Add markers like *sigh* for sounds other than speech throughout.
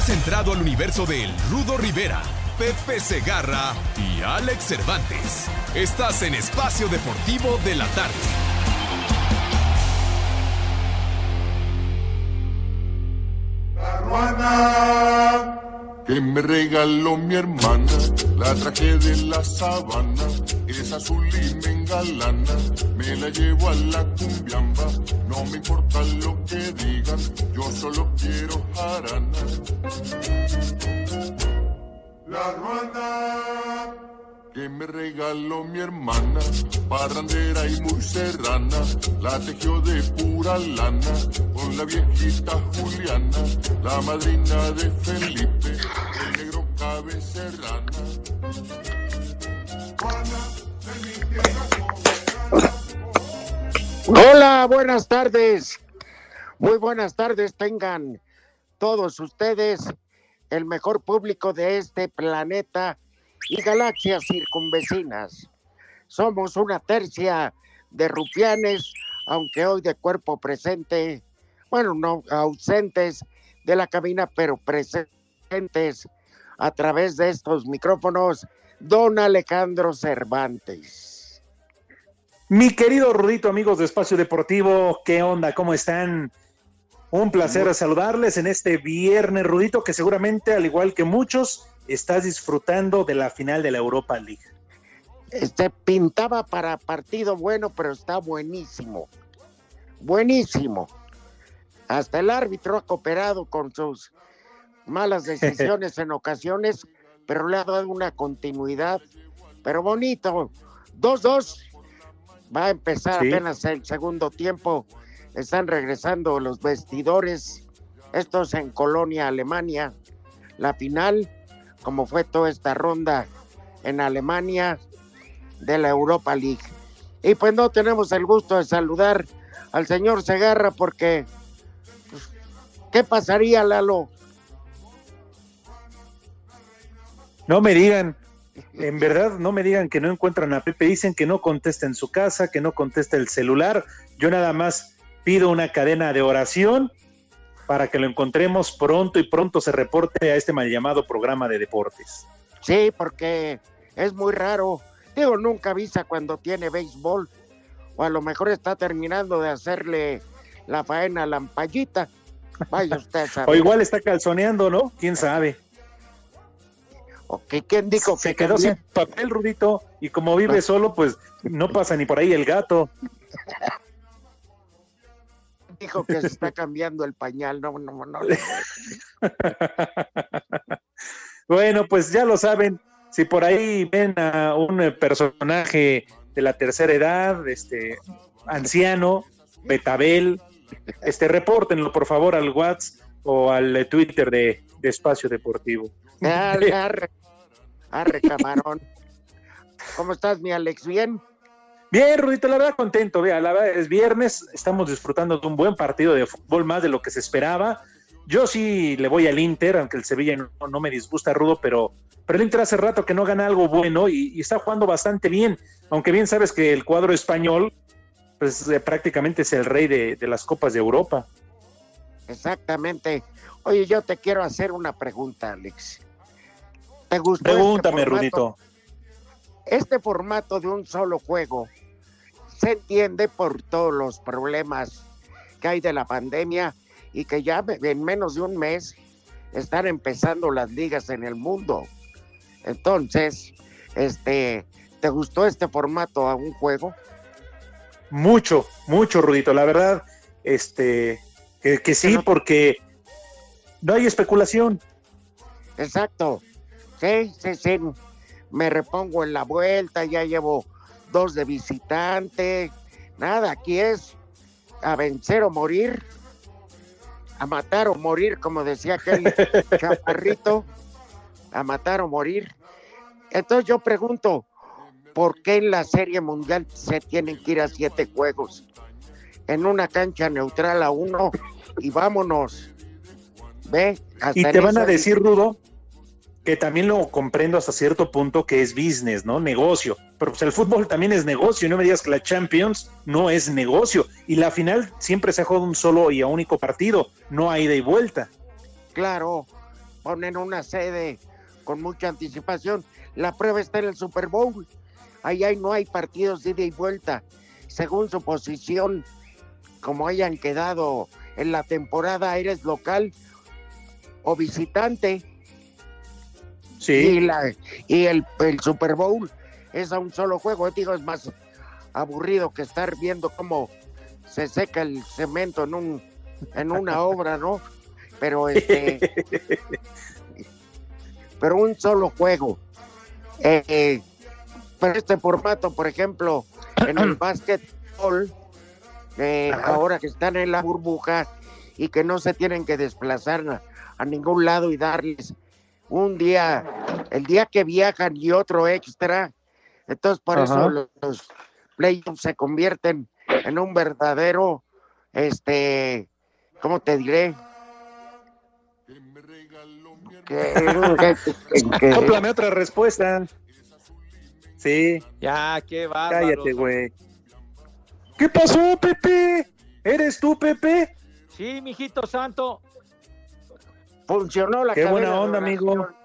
Has entrado al universo de Rudo Rivera, Pepe Segarra y Alex Cervantes. Estás en Espacio Deportivo de la Tarde. Que me regaló mi hermana, la traje de la sabana, es azul y me engalana, me la llevo a la cumbiamba, no me importa lo que digan, yo solo quiero jarana. La ruana que me regaló mi hermana, parrandera y muy serrana, la tejió de pura lana, con la viejita Juliana, la madrina de Felipe, el negro cabecerrana. Hola, buenas tardes. Muy buenas tardes tengan todos ustedes, el mejor público de este planeta y galaxias circunvecinas. Somos una tercia de rufianes, aunque hoy de cuerpo presente, bueno, no ausentes de la cabina, pero presentes a través de estos micrófonos, don Alejandro Cervantes. Mi querido Rudito, amigos de Espacio Deportivo, ¿qué onda? ¿Cómo están? Un placer saludarles en este viernes, Rudito, que seguramente, al igual que muchos, estás disfrutando de la final de la Europa League. Este pintaba para partido bueno, pero está buenísimo. Buenísimo. Hasta el árbitro ha cooperado con sus malas *laughs* decisiones en ocasiones, pero le ha dado una continuidad. Pero bonito. 2-2. Va a empezar Sí. apenas el segundo tiempo. Están regresando los vestidores. Estos en Colonia, Alemania. La final, como fue toda esta ronda en Alemania de la Europa League. Y pues no tenemos el gusto de saludar al señor Segarra porque pues, ¿qué pasaría, Lalo? No me digan, en verdad, no me digan que no encuentran a Pepe. Dicen que no contesta en su casa, que no contesta el celular. Yo nada más pido una cadena de oración para que lo encontremos pronto y pronto se reporte a este mal llamado programa de deportes. Sí, porque es muy raro. Digo, nunca avisa cuando tiene béisbol. O a lo mejor está terminando de hacerle la faena a la ampallita. Vaya usted a *laughs* O igual está calzoneando, ¿no? ¿Quién sabe? ¿O que ¿Quién dijo Se que quedó sin papel, Rudito, y como vive solo, pues no pasa ni por ahí el gato. *laughs* dijo que se está *laughs* cambiando el pañal? No, no, no. *laughs* Bueno, pues ya lo saben, si por ahí ven a un eh, personaje de la tercera edad, este anciano, Betabel, este repórtenlo por favor al WhatsApp o al eh, Twitter de, de Espacio Deportivo. Arre, arre, arre, *laughs* camarón. ¿Cómo estás, mi Alex? ¿Bien? Bien, Rudito, la verdad contento, vea, la verdad es viernes, estamos disfrutando de un buen partido de fútbol, más de lo que se esperaba. Yo sí le voy al Inter, aunque el Sevilla no, no me disgusta, Rudo, pero, pero el Inter hace rato que no gana algo bueno y, y está jugando bastante bien, aunque bien sabes que el cuadro español pues eh, prácticamente es el rey de, de las Copas de Europa. Exactamente. Oye, yo te quiero hacer una pregunta, Alex. ¿Te gustó Pregúntame, este? Rudito. Este formato de un solo juego se entiende por todos los problemas que hay de la pandemia y que ya en menos de un mes están empezando las ligas en el mundo. Entonces, este, ¿te gustó este formato a un juego? Mucho, mucho, Rudito, la verdad, este, que, que sí, no- porque no hay especulación. Exacto. Sí, sí, sí. Me repongo en la vuelta, ya llevo dos de visitante. Nada, aquí es a vencer o morir. a matar o morir, como decía aquel *laughs* chaparrito, a matar o morir. Entonces yo pregunto, ¿por qué en la Serie Mundial se tienen que ir a siete juegos? En una cancha neutral a uno y vámonos. ¿Ve? Hasta Y te van a decir, Rudo, que también lo comprendo hasta cierto punto que es business, ¿no? Negocio. Pero pues el fútbol también es negocio. No me digas que la Champions no es negocio. Y la final siempre se juega un solo y a único partido, no hay ida y vuelta. Claro, ponen una sede con mucha anticipación. La prueba está en el Super Bowl. Hay- no hay partidos de ida y vuelta. Según su posición, como hayan quedado en la temporada, eres local o visitante. Y, Sí. la, y el, el Super Bowl es a un solo juego. Digo, es más aburrido que estar viendo cómo se seca el cemento en, un, en una *laughs* obra, ¿no? Pero este. pero un solo juego. Eh, pero este formato, por ejemplo, en el *clears throat* básquetbol, eh, ahora que están en la burbuja y que no se tienen que desplazar a, a ningún lado y darles un día, el día que viajan y otro extra. Entonces, por Ajá. eso los, los playoffs se convierten en un verdadero, este, ¿cómo te diré? *laughs* Cómplame otra respuesta. Sí, Ya, qué bárbaro. cállate, güey. ¿Qué pasó, Pepe? ¿Eres tú, Pepe? Sí, mijito santo. Funcionó la Qué buena onda, amigo. oración.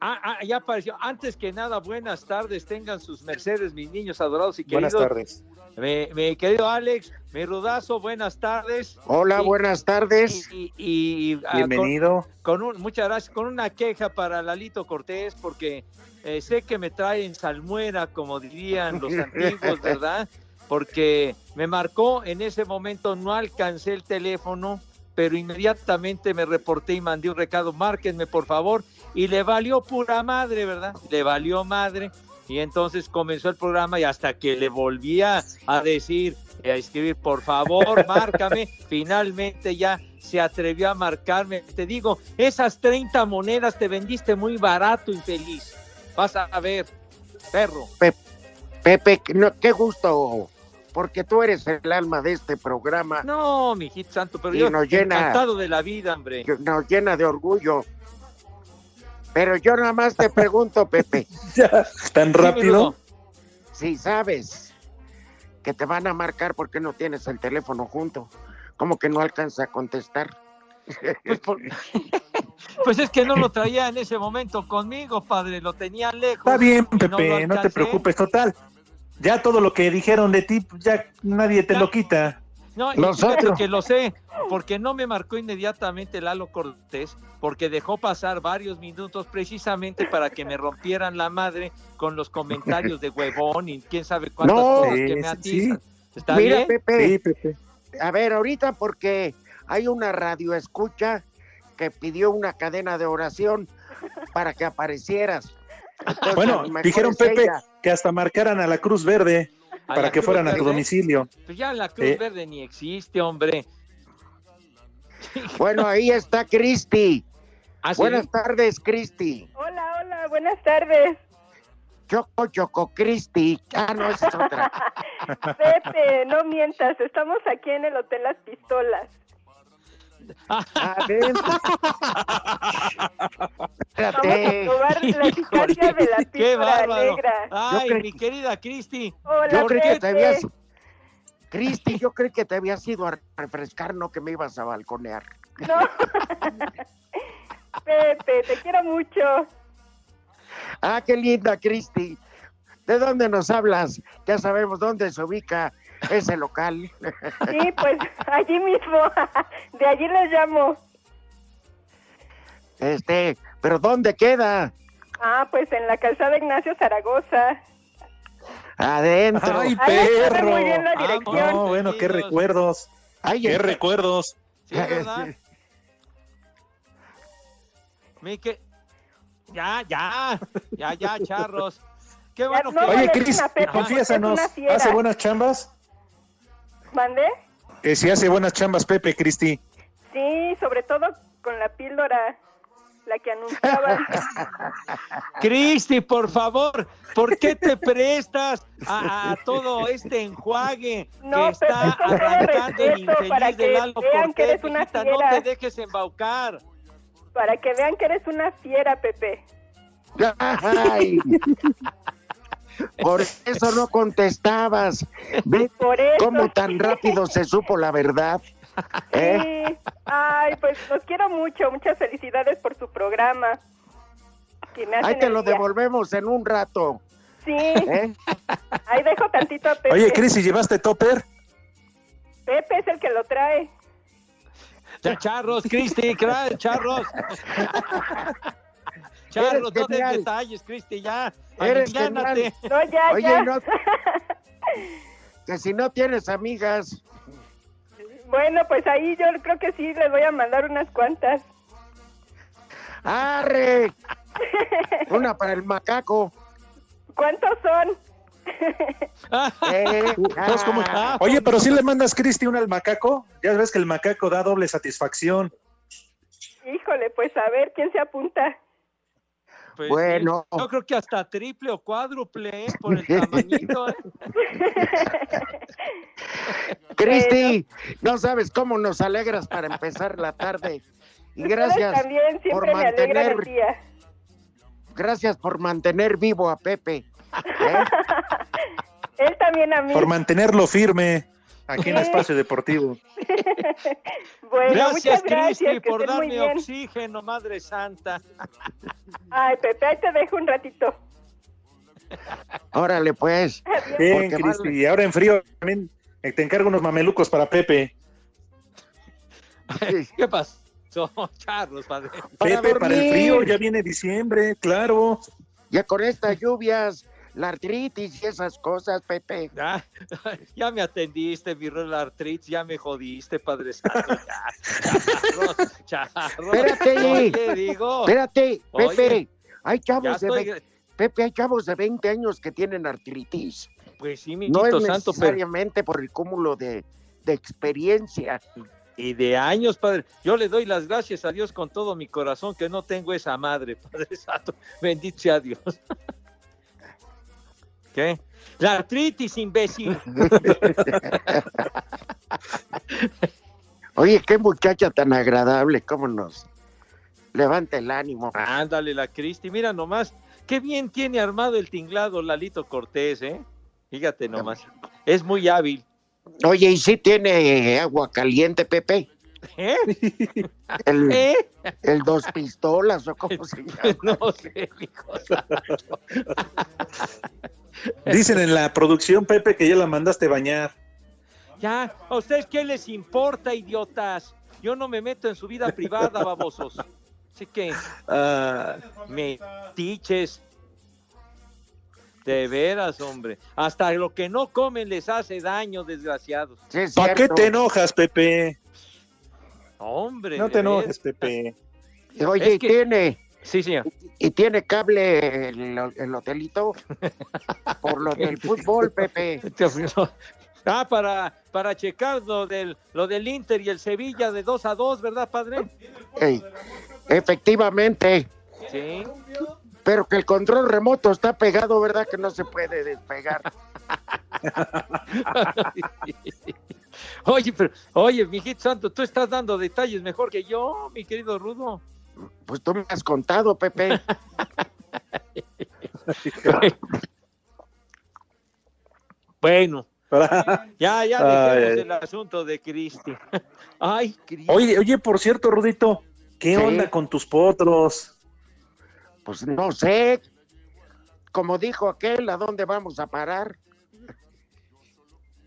Ah, ah, ya apareció. Antes que nada, buenas tardes. Tengan sus mercedes, mis niños adorados y queridos. Buenas tardes. Mi, mi querido Alex, mi rudazo, buenas tardes. Hola, Y- buenas tardes. Y, y- y, ah, con- Bienvenido. con un, muchas gracias, con una queja para Lalito Cortés, porque eh, sé que me traen salmuera, como dirían los *laughs* antiguos, ¿verdad? Porque me marcó en ese momento, no alcancé el teléfono, pero inmediatamente me reporté y mandé un recado, márquenme por favor, y le valió pura madre, ¿verdad? Le valió madre. Y entonces comenzó el programa y hasta que le volvía a decir, a escribir, por favor, *laughs* márcame, finalmente ya se atrevió a marcarme. Te digo, esas 30 monedas te vendiste muy barato, infeliz. Vas a ver, perro. Pepe, no, qué gusto, porque tú eres el alma de este programa. No, mijito santo, pero Y yo nos llena- encantado de la vida, hombre. que Nos llena de orgullo. Pero yo nada más te *laughs* pregunto, Pepe, Ya, tan rápido. Si sabes que te van a marcar porque no tienes el teléfono junto, como que no alcanza a contestar. Pues, por- *laughs* pues es que no lo traía en ese momento conmigo, padre, lo tenía lejos. Está bien, Pepe, no no, te preocupes, total. Ya todo lo que dijeron de ti, pues, ya nadie te Ya. lo quita. No, y fíjate que lo sé, porque no me marcó inmediatamente Lalo Cortés, porque dejó pasar varios minutos precisamente para que me rompieran la madre con los comentarios de huevón y quién sabe cuántas No. cosas que me sí, atizan. ¿Está Mira, bien? Pepe, Sí, Pepe. a ver, ahorita porque hay una radio escucha que pidió una cadena de oración para que aparecieras. Entonces, Bueno, dijeron Pepe ella. que hasta marcaran a la Cruz Verde ¿A para que Cruz fueran a tu domicilio. Pues ya la Cruz Sí. Verde ni existe, hombre. Bueno, ahí está Cristi. ¿Ah, sí? Buenas tardes, Cristi. Hola, hola, buenas tardes. Choco, Choco, Cristi. Ah, no, esa es otra. *laughs* Pepe, no mientas, estamos aquí en el Hotel Las Pistolas. Adentro. Vamos Espérate. a probar la Híjole, eficacia de la ¡Qué píldora bárbaro! negra. Ay, Yo mi querida Cristi. Hola, Yo creí que te habías. Cristi, yo creí que te habías ido a refrescar, no que me ibas a balconear. No. *laughs* Pepe, te quiero mucho. Ah, qué linda, Cristi. ¿De dónde nos hablas? Ya sabemos dónde se ubica ese local. Sí, pues allí mismo. De allí les llamo. Este, pero ¿dónde queda? Ah, pues en la calzada Ignacio Zaragoza. Adentro. ¡Ay, perro! muy bien la Ah. No, bueno, qué recuerdos. Ay, Qué en- recuerdos. Sí, ¿verdad? Ya, ya, ya, ya, charros. Qué bueno no que... Oye, molesten Cris, confiésanos. ¿hace buenas chambas? ¿Mandé? Que si hace buenas chambas Pepe, Cristi. Sí, sobre todo con la píldora, la que anunciaba. *laughs* Cristi, por favor, ¿por qué te prestas a, a todo este enjuague No, que está arrancando el infeliz de que Lalo vean que Cortés? eres una mijita, no fiera. te dejes embaucar. Para que vean que eres una fiera, Pepe. *laughs* Ay. Por eso no contestabas. ¿Ves Por eso. cómo tan rápido se supo la verdad? ¿Eh? Sí. Ay, pues los quiero mucho. Muchas felicidades por su programa. Que me Ahí te lo día. devolvemos en un rato. Sí, ¿eh? ahí dejo tantito a Pepe. Oye, Cristi, ¿llevaste topper? Pepe es el que lo trae. Ya, charros, Cristi, charros. Charros, no des genial. detalles, Cristi, ya. Eres. No, ya, Oye, ya. no- que si no tienes amigas, Bueno, pues ahí yo creo que sí les voy a mandar unas cuantas. ¡arre! Una para el macaco. ¿Cuántos son? *laughs* Eh, ¿cómo- ah, Oye, pero si le mandas, Cristi, una al macaco. Ya ves que el macaco da doble satisfacción. Híjole, pues a ver quién se apunta. Pues, Bueno. Yo creo que hasta triple o cuádruple, ¿eh? por el *laughs* tamañito. ¿eh? *laughs* Cristi, no sabes cómo nos alegras para empezar la tarde. Y gracias también por el mantener, día. gracias por mantener vivo a Pepe. ¿eh? *laughs* Él también a mí. Por mantenerlo firme aquí en. Espacio Deportivo. *laughs* Bueno, Gracias, muchas gracias. Cristi, por darme oxígeno, Madre Santa. *laughs* Ay, Pepe, ahí te dejo un ratito. *laughs* Órale, pues. Bien, Cristi. vale. Y ahora en frío también eh, te encargo unos mamelucos para Pepe. ¿Qué pasó, charros, padre? Pepe, para el frío, ya viene diciembre, claro. Ya con estas lluvias, la artritis y esas cosas, Pepe. Ya, *laughs* ya me atendiste, mi la artritis, ya me jodiste, Padre Santo. Charros, charros. Espérate. *laughs* Oye, digo. Espérate, Oye, Pepe. Hay chavos de estoy, ve- Pepe, hay chavos de 20 años que tienen artritis. pues sí, No mijito es santo, pero necesariamente por el cúmulo de, de experiencia. y de años, padre. Yo le doy las gracias a Dios con todo mi corazón que no tengo esa madre, *laughs* Padre Santo. Bendito sea Dios. ¿Qué? La artritis, imbécil. *laughs* Oye, qué muchacha tan agradable, cómo nos levanta el ánimo. Ándale, la Cristi. Mira nomás, qué bien tiene armado el tinglado Lalito Cortés, ¿eh? Fíjate nomás. Es muy hábil. Oye, ¿y si tiene agua caliente, Pepe? ¿Eh? *laughs* El, ¿Eh? el dos pistolas o cómo *laughs* se llama. No sé, hijo. Dicen en la producción, Pepe, que ya la mandaste bañar. Ya, ¿a ustedes qué les importa, idiotas? Yo no me meto en su vida privada, *laughs* babosos. Así que, Ah, me tiches. De veras, hombre. Hasta lo que no comen les hace daño, desgraciados. Sí, ¿Para qué te enojas, Pepe? Hombre. No te enojes, veras. Pepe. Oye, Es que- ¿y tiene, Sí, señor. y tiene cable el, el hotelito *laughs* por lo del fútbol, Pepe. Ah, para, para checar lo del, lo del Inter y el Sevilla de 2 a 2, ¿verdad, padre? Ey, efectivamente, Sí. pero que el control remoto está pegado, ¿verdad? Que no se puede despegar. *laughs* Oye, pero, oye, mijito santo, tú estás dando detalles mejor que yo, mi querido Rudo. Pues tú me has contado, Pepe. *laughs* Bueno, ya, ya dejemos el asunto de Cristi. *laughs* Ay, Cristi. Oye, oye, por cierto, Rudito, ¿qué Sí. onda con tus potros? Pues no sé. Como dijo aquel, ¿a dónde vamos a parar?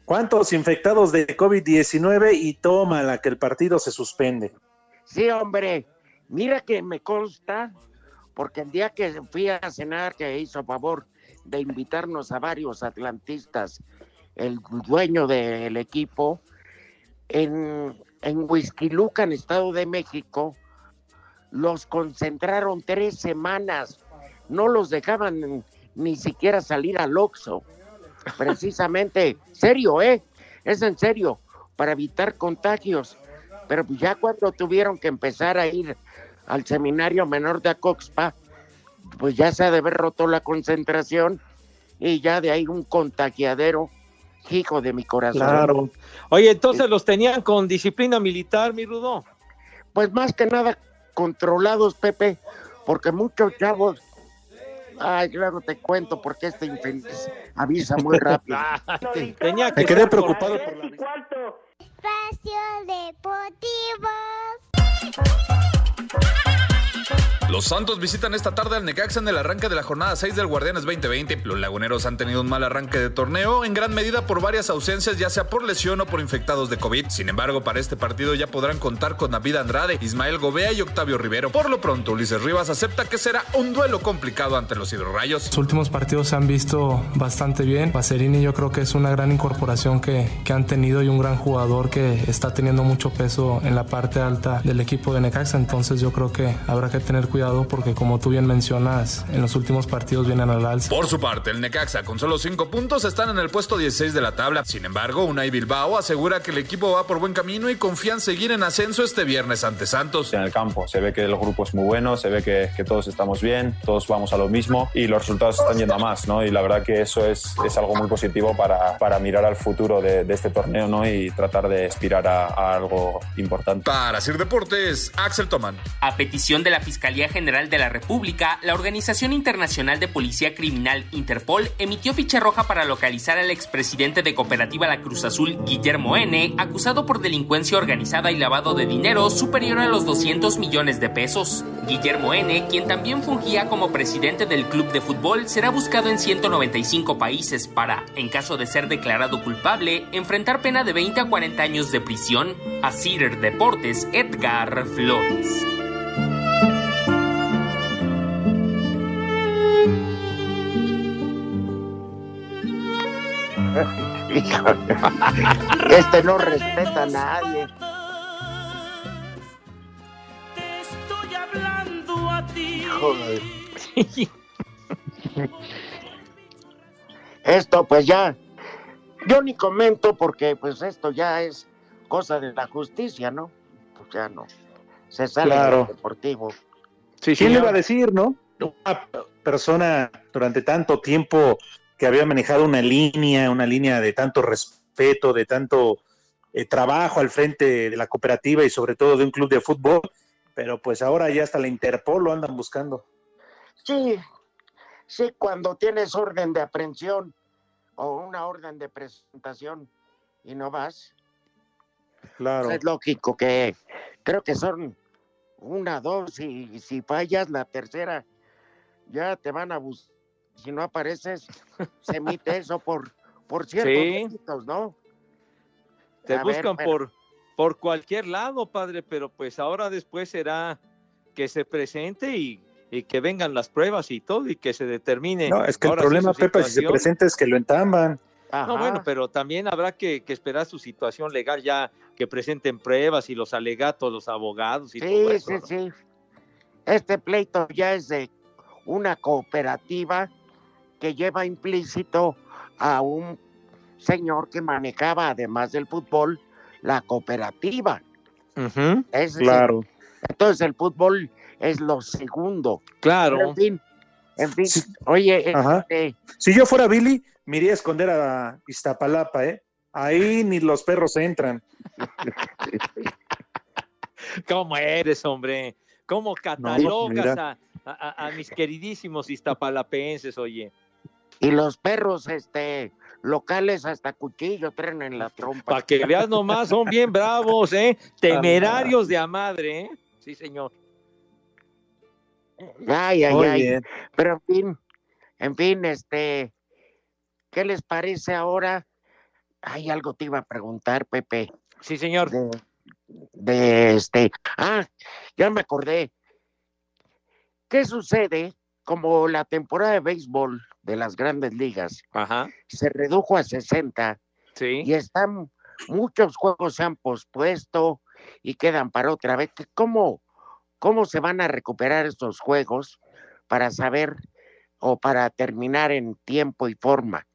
¿Cuántos infectados de COVID-19 y tómala que el partido se suspende? Sí, hombre. Mira que me consta, porque el día que fui a cenar, que hizo favor de invitarnos a varios atlantistas, el dueño del equipo, en, en Estado de México, los concentraron tres semanas. No los dejaban ni siquiera salir al Oxxo. Precisamente, *laughs* serio, ¿eh? Es en serio, para evitar contagios. Pero pues ya cuando tuvieron que empezar a ir al seminario menor de Acoxpa, pues ya se ha de haber roto la concentración y ya de ahí un contagiadero, hijo de mi corazón. Claro. Oye, entonces los tenían con disciplina militar, mi Rudo. Pues más que nada controlados, Pepe, porque muchos chavos. Ay, luego te cuento porque este infeliz avisa muy *laughs* rápido. Tenía que Me quedé preocupado por- por la Espacio Deportivo. Los Santos visitan esta tarde al Necaxa en el arranque de la jornada 6 del Guardianes 2020. Los laguneros han tenido un mal arranque de torneo, en gran medida por varias ausencias, ya sea por lesión o por infectados de COVID. Sin embargo, para este partido ya podrán contar con David Andrade, Ismael Gobea y Octavio Rivero. Por lo pronto, Ulises Rivas acepta que será un duelo complicado ante los hidrorrayos. Los últimos partidos se han visto bastante bien. Pacerini yo creo que es una gran incorporación que, que han tenido y un gran jugador que está teniendo mucho peso en la parte alta del equipo de Necaxa. Entonces yo creo que habrá que tener cuidado porque como tú bien mencionas, en los últimos partidos vienen al alza. Por su parte, el Necaxa, con solo 5 puntos, están en el puesto 16 de la tabla. Sin embargo, Unai Bilbao asegura que el equipo va por buen camino y confía en seguir en ascenso este viernes ante Santos. en el campo. Se ve que el grupo es muy bueno, se ve que, que todos estamos bien, todos vamos a lo mismo y los resultados están yendo a más, ¿no? Y la verdad que eso es, es algo muy positivo para, para mirar al futuro de, de este torneo, ¿no? Y tratar de aspirar a, a algo importante. Para Sir Deportes, Axel Toman. A petición de la Fiscalía General de la República, la Organización Internacional de Policía Criminal Interpol emitió ficha roja para localizar al expresidente de Cooperativa La Cruz Azul, Guillermo N., acusado por delincuencia organizada y lavado de dinero superior a los 200 millones de pesos. Guillermo N., quien también fungía como presidente del club de fútbol, será buscado en 195 países para, en caso de ser declarado culpable, enfrentar pena de 20 a 40 años de prisión. A Cider Deportes, Edgar Flores. *laughs* Este no respeta a nadie. Estoy hablando a ti. Joder. Esto pues ya, yo ni comento porque pues esto ya es cosa de la justicia, ¿no? Pues ya no. Se sale Claro. del deportivo. Sí, ¿Quién le iba a decir, no? Una persona durante tanto tiempo que había manejado una línea, una línea de tanto respeto, de tanto eh, trabajo al frente de la cooperativa y sobre todo de un club de fútbol, pero pues ahora ya hasta la Interpol lo andan buscando. Sí, sí, cuando tienes orden de aprehensión o una orden de presentación y no vas, Claro. es lógico que creo que son una, dos y si fallas la tercera ya te van a buscar. Si no apareces, se emite *laughs* eso por, por ciertos Sí. delitos, ¿no? Te A ver, buscan pero- por, por cualquier lado, padre, pero pues ahora después será que se presente y, y que vengan las pruebas y todo y que se determine. No, es que el sí problema, Pepe, si se presenta es que lo entamban. No, bueno, pero también habrá que, que esperar su situación legal ya, que presenten pruebas y los alegatos, los abogados y todo Sí, eso. sí, ¿no? sí. Este pleito ya es de una cooperativa que lleva implícito a un señor que manejaba, además del fútbol, la cooperativa. Es Claro. entonces el fútbol es lo segundo. Claro. Pero en fin, en fin. Oye, este, Si yo fuera Billy, me iría a esconder a Iztapalapa, ¿eh? Ahí ni los perros entran. *laughs* ¿Cómo eres, hombre? ¿Cómo catalogas mira. a, a- a mis queridísimos iztapalapenses, oye? Y los perros este locales hasta cuchillo traen en la trompa. Para que veas nomás, son bien bravos, ¿eh? *laughs* Temerarios de a madre, ¿eh? Sí, señor. Ay, ay, Muy ay. bien. Pero en fin, en fin, este, ¿qué les parece ahora? Hay algo te iba a preguntar, Pepe. Sí, señor. De, de este, ah, ya me acordé. ¿Qué sucede? Como la temporada de béisbol de las grandes ligas se redujo a 60 y están, muchos juegos se han pospuesto y quedan para otra vez. ¿Cómo, ¿Cómo se van a recuperar estos juegos para saber o para terminar en tiempo y forma?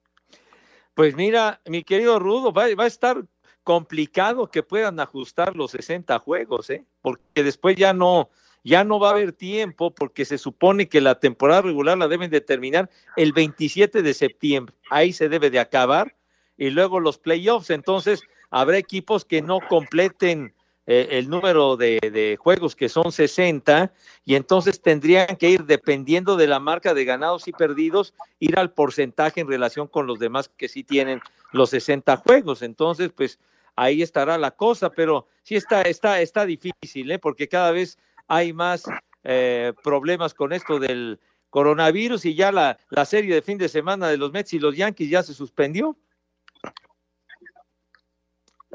Pues mira, mi querido Rudo, va, va a estar complicado que puedan ajustar los 60 juegos, ¿eh? Porque después ya no, ya no va a haber tiempo porque se supone que la temporada regular la deben de terminar el 27 de septiembre. Ahí se debe de acabar y luego los playoffs. Entonces habrá equipos que no completen eh, el número de, de, juegos que son 60 y entonces tendrían que ir dependiendo de la marca de ganados y perdidos, ir al porcentaje en relación con los demás que sí tienen los 60 juegos. Entonces, pues ahí estará la cosa, pero sí está, está, está difícil, ¿eh? porque cada vez hay más eh, problemas con esto del coronavirus y ya la, la serie de fin de semana de los Mets y los Yankees ya se suspendió.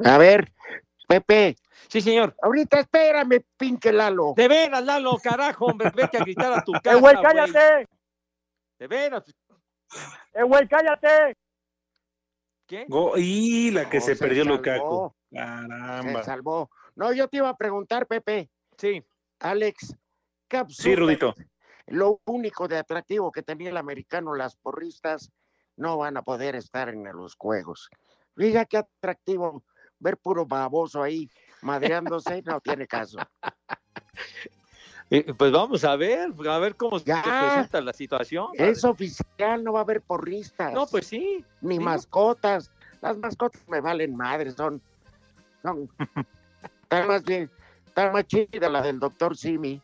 A ver, Pepe. Sí, señor. Ahorita espérame, pinche Lalo. De veras, Lalo, carajo, hombre, vete a gritar a tu *laughs* casa. ¡Eh, güey, cállate! De veras. ¡Eh, güey, cállate! ¿Qué? Go- y la que No, se, se perdió salvó. Lukaku. Se Caramba. salvó. No, yo te iba a preguntar, Pepe. Sí. Alex, ¿qué absurdo Sí, Rudito. Lo único de atractivo que tenía el americano, las porristas, no van a poder estar en los juegos. Diga qué atractivo ver puro baboso ahí madreándose, no tiene caso. *laughs* Eh, pues vamos a ver, a ver cómo Ya. se presenta la situación. Es oficial, no va a haber porristas. No, pues sí. Ni mascotas. Las mascotas me valen madre, son. son *laughs* está más bien, está más chida la del doctor Simi.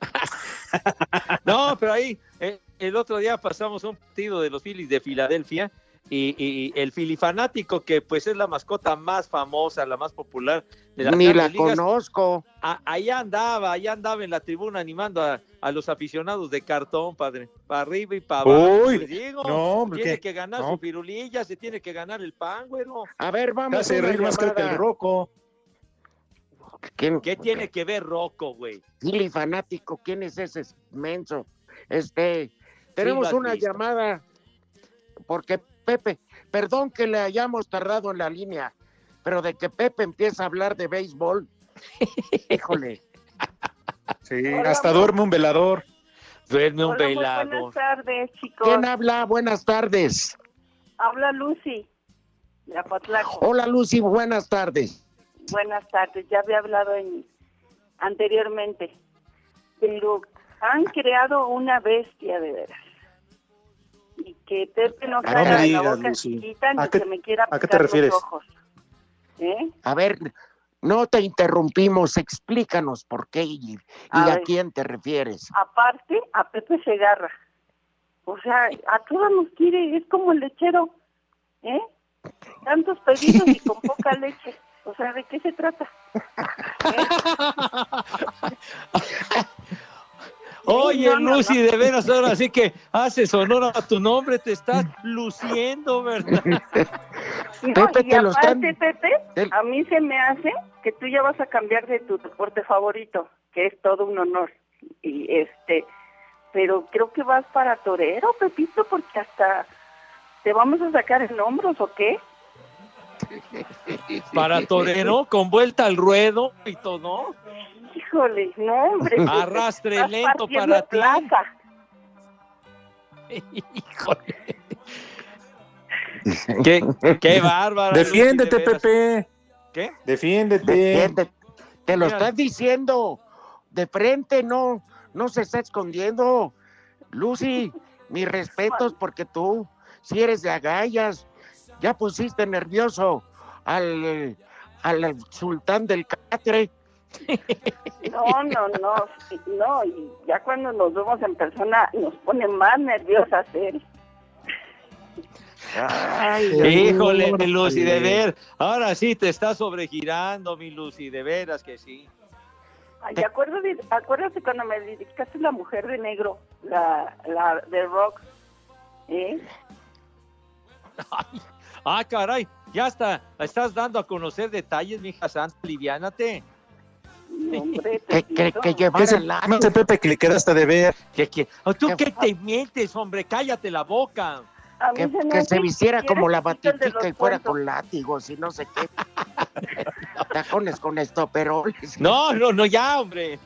*laughs* No, pero ahí, eh, el otro día pasamos un partido de los Phillies de Filadelfia y, y- y el filifanático, que pues es la mascota más famosa, la más popular de las Ni la ligas, conozco. a- allá andaba, allá andaba en la tribuna animando a, a los aficionados de cartón, padre, para arriba y para abajo. Uy, digo, no, hombre, tiene ¿qué? que ganar No. su pirulilla, se tiene que ganar el pan, güero. A ver, vamos. A reír más que el llamada. ¿Qué tiene que ver Rocco, güey? Philly fanático, ¿quién es ese menso? Este, tenemos una visto. llamada, porque Pepe, perdón que le hayamos tardado en la línea, pero de que Pepe empieza a hablar de béisbol, *laughs* híjole. Sí, Hola, hasta amor. duerme un velador. Duerme un Hola, muy velado. buenas tardes, chicos. ¿Quién habla? Buenas tardes. Habla Lucy, de. Hola Lucy, buenas tardes. Buenas tardes, ya había hablado en, anteriormente. Pero han creado una bestia de veras. Y que Pepe no Ah, salga me de la boca chiquita ni ¿A qué- que me quiera a qué te picar los ojos. ¿Eh? A ver, no te interrumpimos, explícanos por qué y, y A a, ver. quién te refieres. Aparte, a Pepe Segarra. O sea, a todas nos quiere, es como el lechero. ¿Eh? Tantos pedidos y con poca leche. O sea, ¿de qué se trata? *laughs* Oye, no, no, Lucy, no. de veras, ahora sí que haces honor a tu nombre, te estás luciendo, ¿verdad? No, Pepe, y te lo aparte, están- Pepe, a mí se me hace que tú ya vas a cambiar de tu deporte favorito, que es todo un honor. Y este, pero creo que vas para torero, Pepito, porque hasta te vamos a sacar en hombros, ¿o qué? *laughs* Para torero, con vuelta al ruedo y todo. Híjole, no, hombre. Arrastre estás lento para ti. plaza. Híjole. Qué, qué bárbaro. Defiéndete, Pepe. ¿Qué? Defiéndete. Te lo Mira. estás diciendo de frente, no, no se está escondiendo. Lucy, mis respetos porque tú, si eres de agallas, ya pusiste nervioso al, al sultán del Catre. No, no, no, no, y ya cuando nos vemos en persona nos pone más nerviosas él. Híjole, mi Lucy, de ver. Ahora sí te está sobregirando, mi Lucy, de veras que sí. Ay, acuérdate, acuérdate cuando me dedicaste la mujer de negro, la, la de rock, ¿eh? Ah, caray, ya está, estás dando a conocer detalles, mija santa, liviánate. No, hombre, Que, que, que ¿Qué llevara se, el hace Pepe que le quedaste de ver? ¿Qué, qué? Oh, ¿Tú qué te metes, hombre? Cállate la boca. A mí que, me que se vistiera como la que batitica y fuera cuentos. con látigos y no sé qué. *laughs* Tacones con estoperoles. No, no, no, ya, hombre.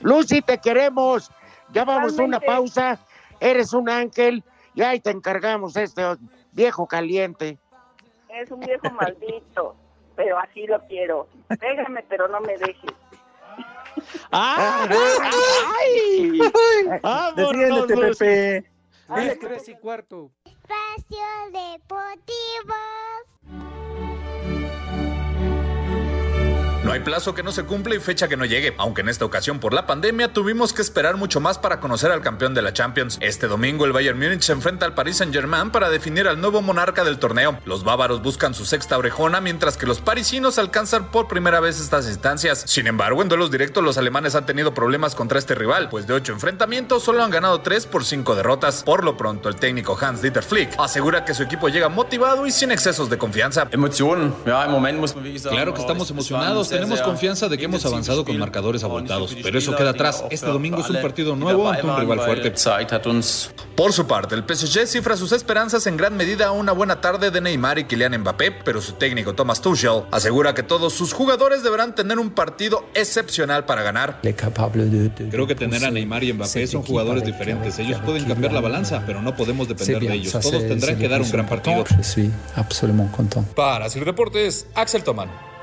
Lucy, te queremos. Ya vamos a una pausa. Eres un ángel y ahí te encargamos este viejo caliente. Es un viejo maldito. pero así lo quiero. Pégame, pero no me dejes. ¡Ay! ¡Ay! ¡Vámonos! Pepe. Dale, tres y cuarto. Espacio Deportivo. No hay plazo que no se cumpla y fecha que no llegue, aunque en esta ocasión por la pandemia tuvimos que esperar mucho más para conocer al campeón de la Champions. Este domingo el Bayern Múnich se enfrenta al Paris Saint-Germain para definir al nuevo monarca del torneo. Los bávaros buscan su sexta orejona, mientras que los parisinos alcanzan por primera vez estas instancias. Sin embargo, en duelos directos los alemanes han tenido problemas contra este rival, pues de ocho enfrentamientos solo han ganado tres por cinco derrotas. Por lo pronto, el técnico Hans-Dieter Flick asegura que su equipo llega motivado y sin excesos de confianza. Claro que estamos emocionados, tenemos confianza de que hemos avanzado con marcadores abultados, pero eso queda atrás. Este domingo es un partido nuevo ante un rival fuerte. Por su parte, el PSG cifra sus esperanzas en gran medida a una buena tarde de Neymar y Kylian Mbappé, pero su técnico Thomas Tuchel asegura que todos sus jugadores deberán tener un partido excepcional para ganar. Creo que tener a Neymar y Mbappé son jugadores diferentes. Ellos pueden cambiar la balanza, pero no podemos depender de ellos. Todos tendrán que dar un gran partido. Para Sir Deportes, Axel Toman.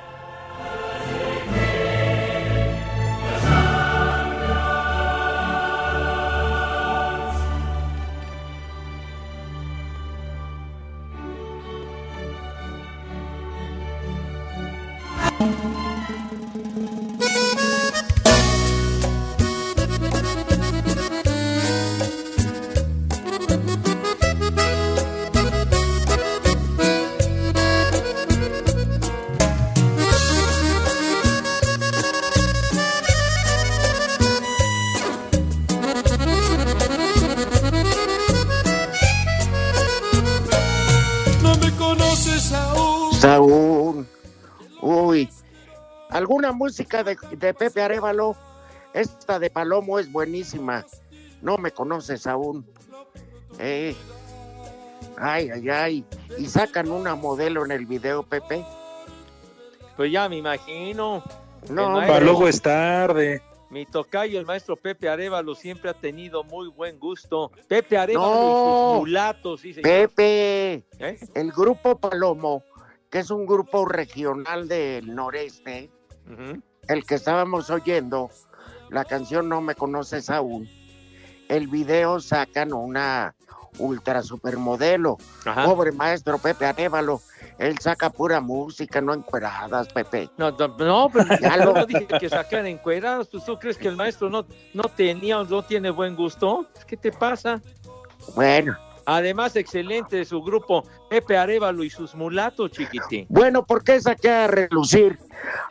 Música de, de Pepe Arevalo? Esta de Palomo es buenísima. No me conoces aún. Eh. Ay, ay, ay. Y sacan una modelo en el video, Pepe. Pues ya me imagino. No. Para luego es tarde. Mi tocayo, el maestro Pepe Arevalo, siempre ha tenido muy buen gusto. Pepe Arevalo No. y sus mulatos, sí, señor. Pepe, ¿Eh? el grupo Palomo, que es un grupo regional del noreste, El que estábamos oyendo, la canción No me conoces aún, el video sacan una ultra supermodelo. Ajá. Pobre maestro Pepe Arevalo, él saca pura música, no encueradas, Pepe. No, no, no, pero *laughs* Ya yo lo- no *laughs* dije que sacan encuerados. ¿Tú, tú crees que el maestro no, no tenía o no tiene buen gusto? ¿Qué te pasa? Bueno, Además, excelente su grupo Pepe Arevalo y sus mulatos, chiquitín. bueno, ¿por qué saqué a relucir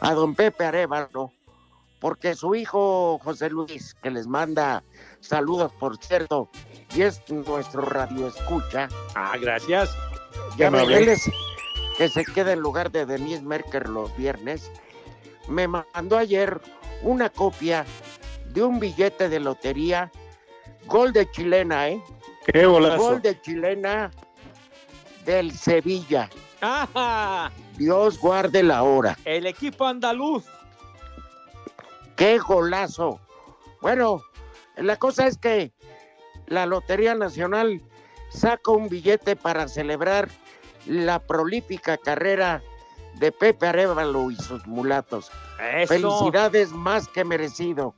a don Pepe Arevalo? Porque su hijo José Luis, que les manda saludos, por cierto, y es nuestro radio escucha, Ah, gracias. Ya me es que se queda en lugar de Denise Merker los viernes. Me mandó ayer una copia de un billete de lotería, gol de chilena, ¿eh? Qué golazo. Gol de chilena del Sevilla. ¡Ah! Dios guarde la hora. El equipo andaluz. ¡Qué golazo! Bueno, la cosa es que la Lotería Nacional saca un billete para celebrar la prolífica carrera de Pepe Arevalo y sus mulatos. Eso. Felicidades más que merecido.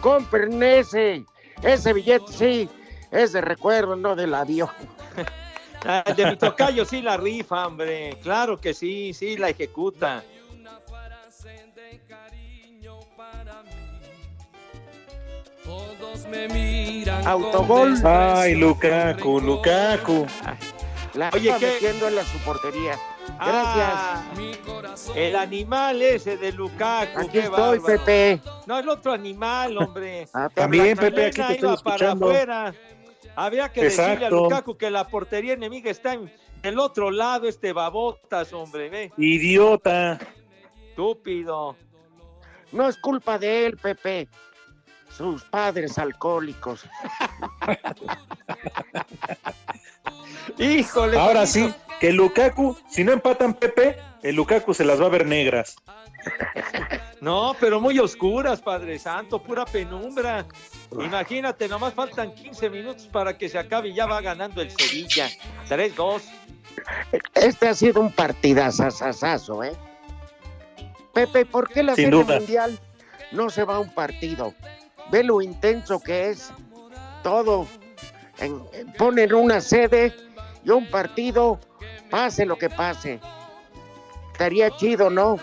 Compren ese, ese billete, sí, es de recuerdo, no del avión. *laughs* De mi tocayo sí la rifa, hombre. Claro que sí, sí la ejecuta. Todos me miran. Autogol. Ay, Lukaku, Lukaku. La Oye, metiendo en la su portería. Gracias. Ah, el animal ese de Lukaku. Aquí qué estoy, bárbaro. Pepe. No, el otro animal, hombre. Ah, También, Pepe, aquí te estoy iba para escuchando. afuera. Había que decirle a. Lukaku que la portería enemiga está en- del otro lado, este babotas, hombre, ve. Idiota. Estúpido. No es culpa de él, Pepe. Sus padres alcohólicos. *laughs* Híjole. Ahora sí, que el Lukaku, si no empatan Pepe, el Lukaku se las va a ver negras. No, pero muy oscuras, Padre Santo, pura penumbra. Imagínate, nomás faltan 15 minutos para que se acabe y ya va ganando el Sevilla. 3-2. Este ha sido un partidazazazazo, ¿eh? Pepe, ¿por qué la Sin Serie duda. Mundial no se va a un partido? Ve lo intenso que es todo. En- en- ponen una sede y un partido, pase lo que pase. Estaría chido, ¿no?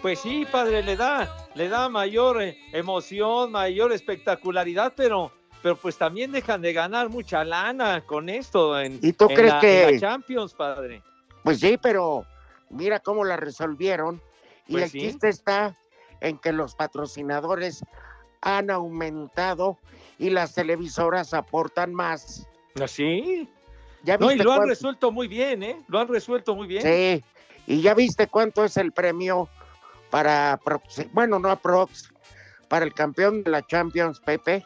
Pues sí, padre, le da, le da mayor eh, emoción, mayor espectacularidad, pero, pero pues también dejan de ganar mucha lana con esto en, ¿Y tú en crees la, que- en la Champions, padre. Pues sí, pero mira cómo la resolvieron. Y Pues el sí. chiste está en que los patrocinadores han aumentado y las televisoras aportan más. ¿Así? ¿Ya No, y lo han resuelto muy bien, ¿eh? Lo han resuelto muy bien. Sí, y ya viste cuánto es el premio para, bueno, no a Prox, para el campeón de la Champions, Pepe.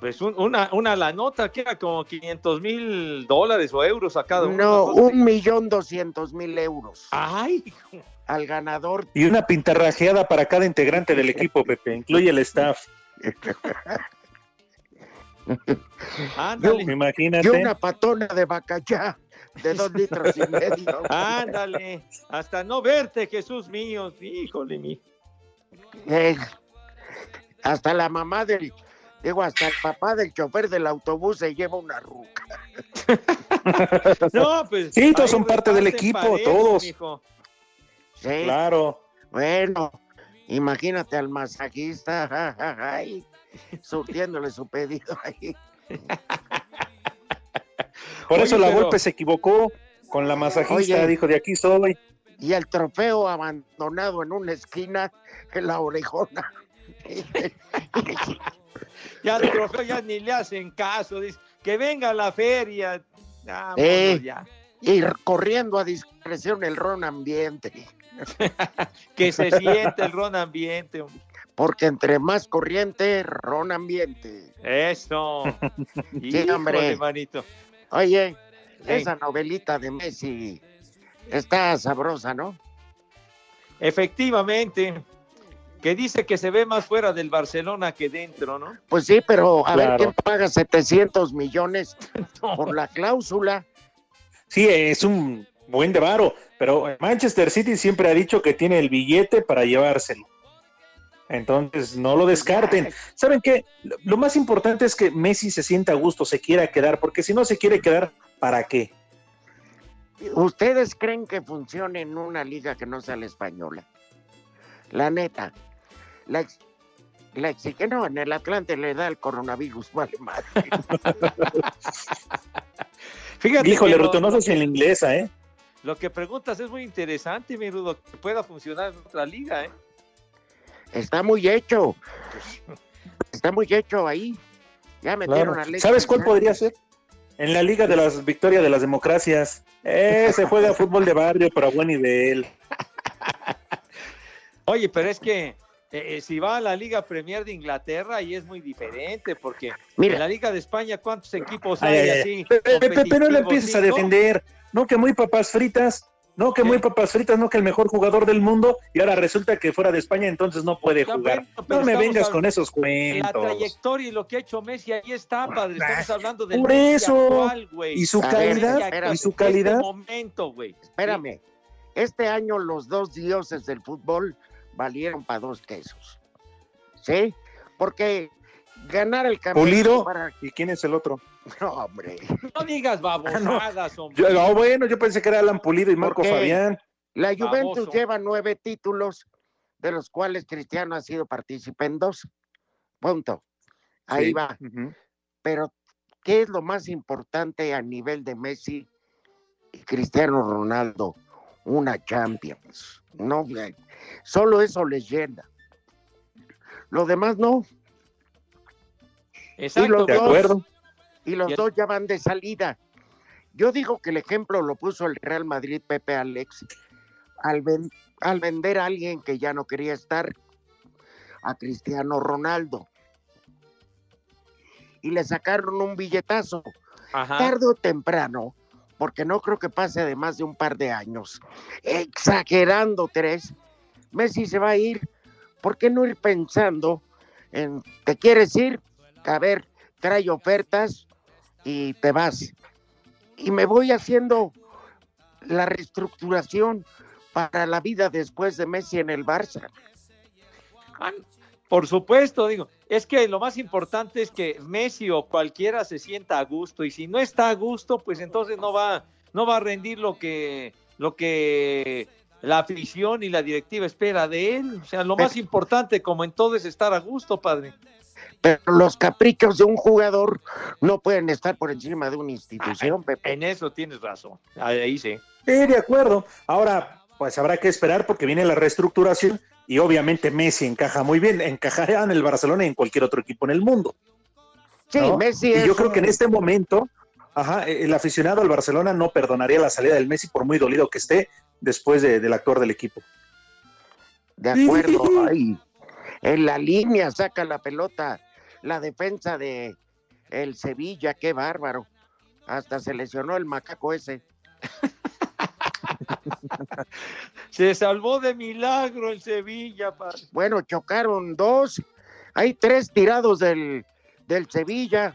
Pues un- una, una la nota que era como 500 mil dólares o euros a cada uno. No, un millón doscientos mil euros. Ay. Al ganador. Y una pintarrajeada para cada integrante del equipo, Pepe. Incluye el staff. *laughs* Ándale. Imagínate. Y una patona de bacallá de dos litros y medio. *laughs* Ándale. Hasta no verte, Jesús mío. Híjole, mi. Eh, hasta la mamá del, digo, hasta el papá del chofer del autobús se lleva una ruca. *laughs* No, pues. Sí, todos son parte del equipo, todos. Sí. Claro. Bueno, imagínate al masajista, *laughs* ay, surtiéndole su pedido ahí. Por Oye, eso la pero- golpe se equivocó con la masajista, Oye. dijo, de aquí soy. Y el trofeo abandonado en una esquina en la orejona. *laughs* Ya el trofeo ya ni le hacen caso. Dice, que venga a la feria. Vámonos Eh, ya. y corriendo a discreción el ron ambiente. *laughs* Que se siente el ron ambiente. hombre. Porque entre más corriente, ron ambiente. Eso. Sí, Híjole, hombre. manito. Oye, esa novelita de Messi está sabrosa, ¿no? Efectivamente. Que dice que se ve más fuera del Barcelona que dentro, ¿no? Pues sí, pero a ver quién paga 700 millones *laughs* por la cláusula. Sí, es un buen de varo, pero Manchester City siempre ha dicho que tiene el billete para llevárselo. Entonces, no lo descarten. *laughs* ¿Saben qué? Lo- más importante es que Messi se sienta a gusto, se quiera quedar, porque si no se quiere quedar, ¿para qué? ¿Ustedes creen que funcione en una liga que no sea la española? La neta. La, ex- la exige, no, en el Atlante le da el coronavirus, vale madre. *laughs* Fíjate Híjole, que Ruto, no sé si en la inglesa, ¿eh? Lo que preguntas es muy interesante, mi Rudo, que pueda funcionar en otra liga, ¿eh? Está muy hecho. Está muy hecho ahí. Ya metieron Claro. a ¿Sabes cuál podría ser? En la Liga de las Victorias de las Democracias. Eh, se juega *laughs* fútbol de barrio, pero a buen nivel. Oye, pero es que eh, eh, si va a la Liga Premier de Inglaterra, ahí es muy diferente, porque Mira. en la Liga de España, ¿cuántos equipos Ay, hay ay, ay. así? Pe- pe- pe- Pero no le empieces a defender. No, que muy papas fritas. No, que muy papas fritas, no que el mejor jugador del mundo. Y ahora resulta que fuera de España entonces no puede Ya, jugar. bueno, No me vengas con esos La cuentos. trayectoria y lo que ha hecho Messi, ahí está, padre. Estamos hablando del Por Messi eso. actual, güey. Y su A ver, calidad, y su calidad. este momento, güey. Espérame. Este año los dos dioses del fútbol valieron para dos quesos. ¿Sí? Porque ganar el campeonato Pulido. para... ¿Y quién es el otro? *laughs* No, hombre. No digas *laughs* babosadas, hombre. Yo, ah, bueno, yo pensé que era Alan Pulido y Marco? Fabián. La Juventus Baboso. lleva nueve títulos, de los cuales Cristiano ha sido partícipe en dos. Punto. Ahí Sí. va. Pero, ¿qué es lo más importante a nivel de Messi y Cristiano Ronaldo? Una Champions. No, güey. solo eso les llena. Lo demás no. Exacto. y los De dos, acuerdo. Y los Y el- dos ya van de salida. Yo digo que el ejemplo lo puso el Real Madrid, Pepe Alex, al, ven- al vender a alguien que ya no quería estar, a Cristiano Ronaldo. Y le sacaron un billetazo, Ajá. tarde o temprano, porque no creo que pase de más de un par de años, exagerando tres, Messi se va a ir. ¿Por qué no ir pensando en, te quieres ir? A ver, trae ofertas y te vas. Y me voy haciendo la reestructuración para la vida después de Messi en el Barça. Por supuesto, digo, es que lo más importante es que Messi o cualquiera se sienta a gusto y si no está a gusto, pues entonces no va, no va a rendir lo que, lo que la afición y la directiva espera de él. O sea, lo más importante, como en todo, es estar a gusto, padre. Pero los caprichos de un jugador no pueden estar por encima de una institución, Pepe. En eso tienes razón. Ahí sí. Sí, de acuerdo. Ahora, pues habrá que esperar porque viene la reestructuración y obviamente Messi encaja muy bien, encajará en el Barcelona y en cualquier otro equipo en el mundo. Sí, Messi y es yo creo que en este momento, ajá, el aficionado al Barcelona no perdonaría la salida del Messi por muy dolido que esté después de- del actor del equipo. De acuerdo. Ay, en la línea saca la pelota. La defensa de el Sevilla, qué bárbaro. Hasta se lesionó el macaco ese. *laughs* Se salvó de milagro el Sevilla, padre. Bueno, chocaron dos. Hay tres tirados del, del Sevilla.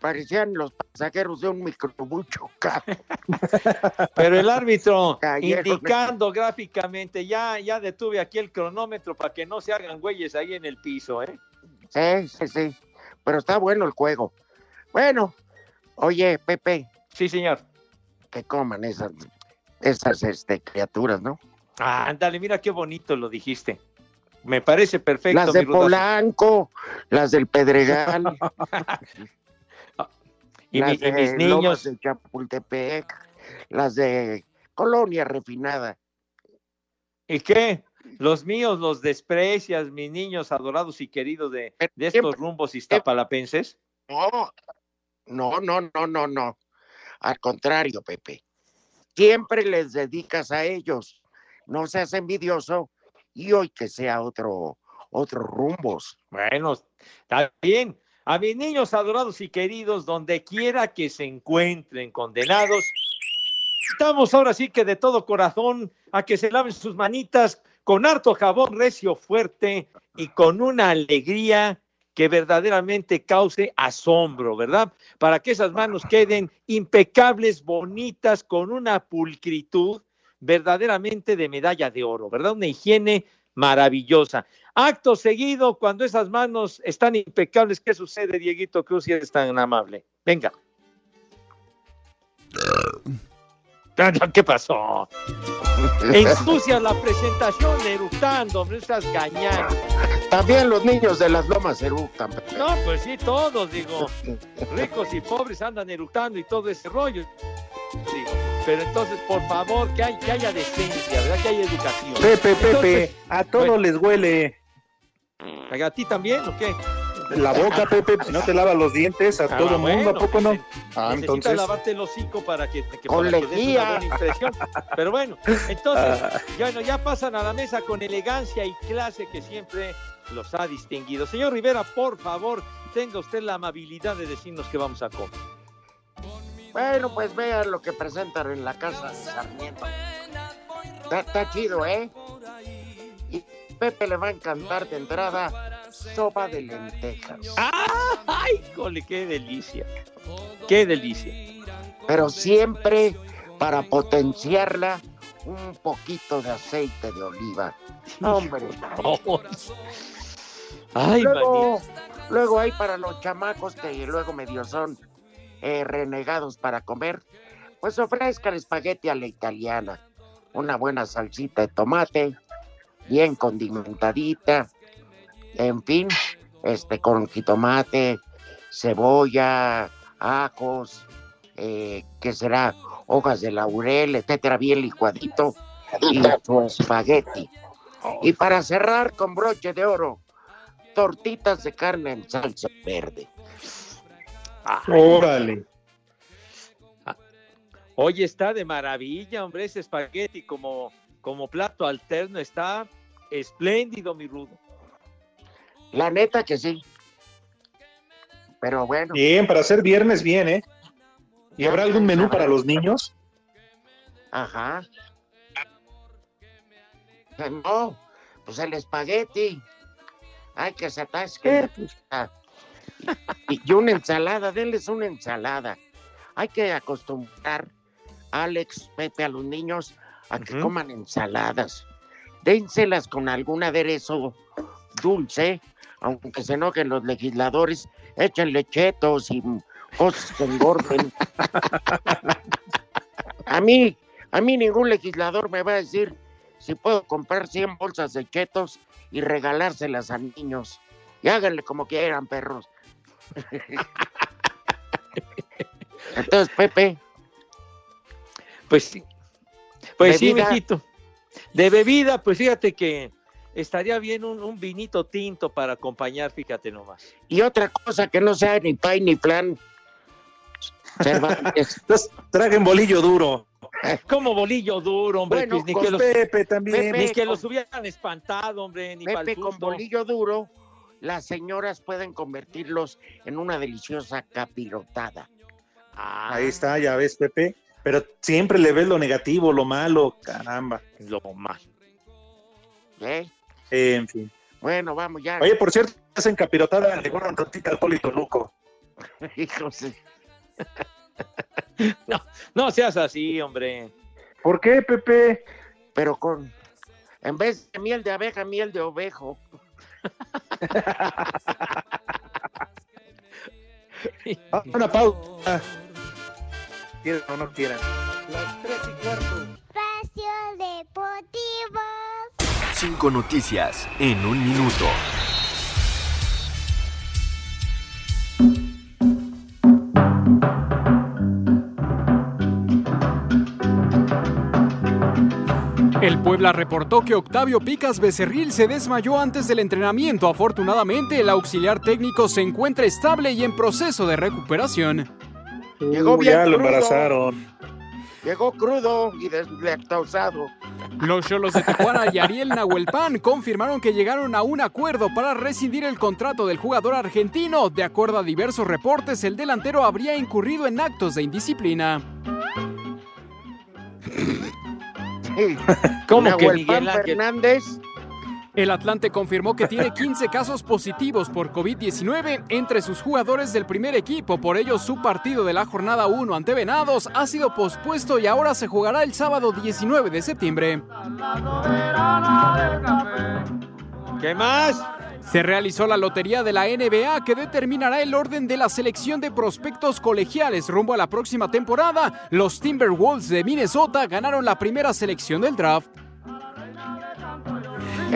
Parecían los pasajeros de un microbús chocado. *laughs* Pero el árbitro Cayeron. indicando gráficamente, ya, ya detuve aquí el cronómetro para que no se hagan güeyes ahí en el piso, ¿eh? Sí, sí, sí. Pero está bueno el juego. Bueno, oye, Pepe. Sí, señor. Que coman esas, esas este, criaturas, ¿no? Ah, ándale, mira qué bonito lo dijiste. Me parece perfecto. las de mi. Polanco, las del Pedregal. *laughs* Y las mi- y de mis Lomas niños. de Chapultepec, las de Colonia Refinada. ¿Y qué? Los míos los desprecias, mis niños adorados y queridos de, de estos rumbos iztapalapenses. No, no, no, no, no, no. Al contrario, Pepe. Siempre les dedicas a ellos. No seas envidioso y hoy que sea otro, otros rumbos. Bueno, está bien. A mis niños adorados y queridos, donde quiera que se encuentren condenados, estamos ahora sí que de todo corazón a que se laven sus manitas con harto jabón recio fuerte y con una alegría que verdaderamente cause asombro, ¿verdad? Para que esas manos queden impecables, bonitas, con una pulcritud verdaderamente de medalla de oro, ¿verdad? Una higiene maravillosa. Acto seguido, cuando esas manos están impecables, ¿qué sucede, Dieguito Cruz, si eres tan amable? Venga. ¿Qué pasó? Ensucias la presentación eructando, hombre, estás gañando. También los niños de las lomas eructan. No, pues sí, todos, digo, ricos y pobres andan eructando y todo ese rollo. Digo, pero entonces, por favor, que, hay, que haya decencia, ¿verdad? Que haya educación. Pepe, Pepe, a todos bueno, les huele ¿A ti también o qué? La boca, Pepe, si no te lavas los dientes, a Ah, todo bueno, mundo, ¿a poco no? Ah, Necesitas entonces. lavarte el hocico para que, que, para que des una buena impresión. Pero bueno, entonces, Ah. ya, bueno, ya pasan a la mesa con elegancia y clase que siempre los ha distinguido. Señor Rivera, por favor, tenga usted la amabilidad de decirnos qué vamos a comer. Bueno, pues vean lo que presentan en la casa de Sarmiento. Está, está chido, ¿eh? Pepe le va a encantar de entrada sopa de lentejas. ¡Ay, jole, qué delicia! ¡Qué delicia! Pero siempre para potenciarla un poquito de aceite de oliva. Hombre. *laughs* Ay, luego, luego hay para los chamacos que luego medio son eh, renegados para comer, pues ofrezcan espagueti a la italiana, una buena salsita de tomate, bien condimentadita, en fin, este con jitomate, cebolla, ajos, eh, que será hojas de laurel, etcétera, bien licuadito, y su espagueti. Y para cerrar con broche de oro, tortitas de carne en salsa verde. Órale. Hoy está de maravilla, hombre, ese espagueti como, como plato alterno está espléndido, mi rudo. La neta que sí. Pero bueno. Bien, para hacer viernes, bien, ¿eh? ¿Y habrá algún menú para los niños? Ajá. No, pues el espagueti. Ay, que se atasque. Ah. Y, y una ensalada, denles una ensalada. Hay que acostumbrar, Alex, Pepe, a los niños a que coman ensaladas. Dénselas con algún aderezo dulce, aunque se enojen los legisladores, échenle chetos y cosas que engorden. a mí, a mí ningún legislador me va a decir si puedo comprar 100 bolsas de chetos y regalárselas a niños. Y háganle como quieran, perros. *laughs* Entonces, Pepe. Pues Pues sí, mijito. De bebida, pues fíjate que estaría bien un, un vinito tinto para acompañar, fíjate nomás. Y otra cosa que no sea ni pay ni plan. *laughs* Entonces, traguen bolillo duro. Como bolillo duro, hombre. Bueno, pues, ni, con que los, Pepe también. ni que con- los hubieran espantado, hombre, ni Pepe con bolillo duro, las señoras pueden convertirlos en una deliciosa capirotada. Ahí está, ya ves, Pepe. Pero siempre le ves lo negativo, lo malo, caramba. Lo malo. ¿eh? en fin. Bueno, vamos ya. Oye, por cierto, hacen capirotada, le guardan tantita al Polito Luco. *laughs* Hijos *laughs* de- No seas así, hombre. ¿Por qué, Pepe? Pero con, en vez de miel de abeja, miel de ovejo. *laughs* Ah, Una pausa. Quieran o no quieran. Las tres y cuarto. Espacio Deportivo. Cinco noticias en un minuto. El Puebla reportó que Octavio Picas Becerril se desmayó antes del entrenamiento. Afortunadamente, el auxiliar técnico se encuentra estable y en proceso de recuperación. Llegó bien ya lo crudo. embarazaron. Llegó crudo y deslactosado. Los Cholos de Tijuana y Ariel Nahuelpan confirmaron que llegaron a un acuerdo para rescindir el contrato del jugador argentino. De acuerdo a diversos reportes, el delantero habría incurrido en actos de indisciplina. *laughs* ¿Cómo que Miguel Ángel? Fernández El Atlante confirmó que tiene 15 casos positivos por COVID-19 entre sus jugadores del primer equipo. Por ello, su partido de la jornada 1 ante Venados ha sido pospuesto y ahora se jugará el sábado 19 de septiembre. ¿Qué más? Se realizó la lotería de la NBA que determinará el orden de la selección de prospectos colegiales rumbo a la próxima temporada. Los Timberwolves de Minnesota ganaron la primera selección del draft.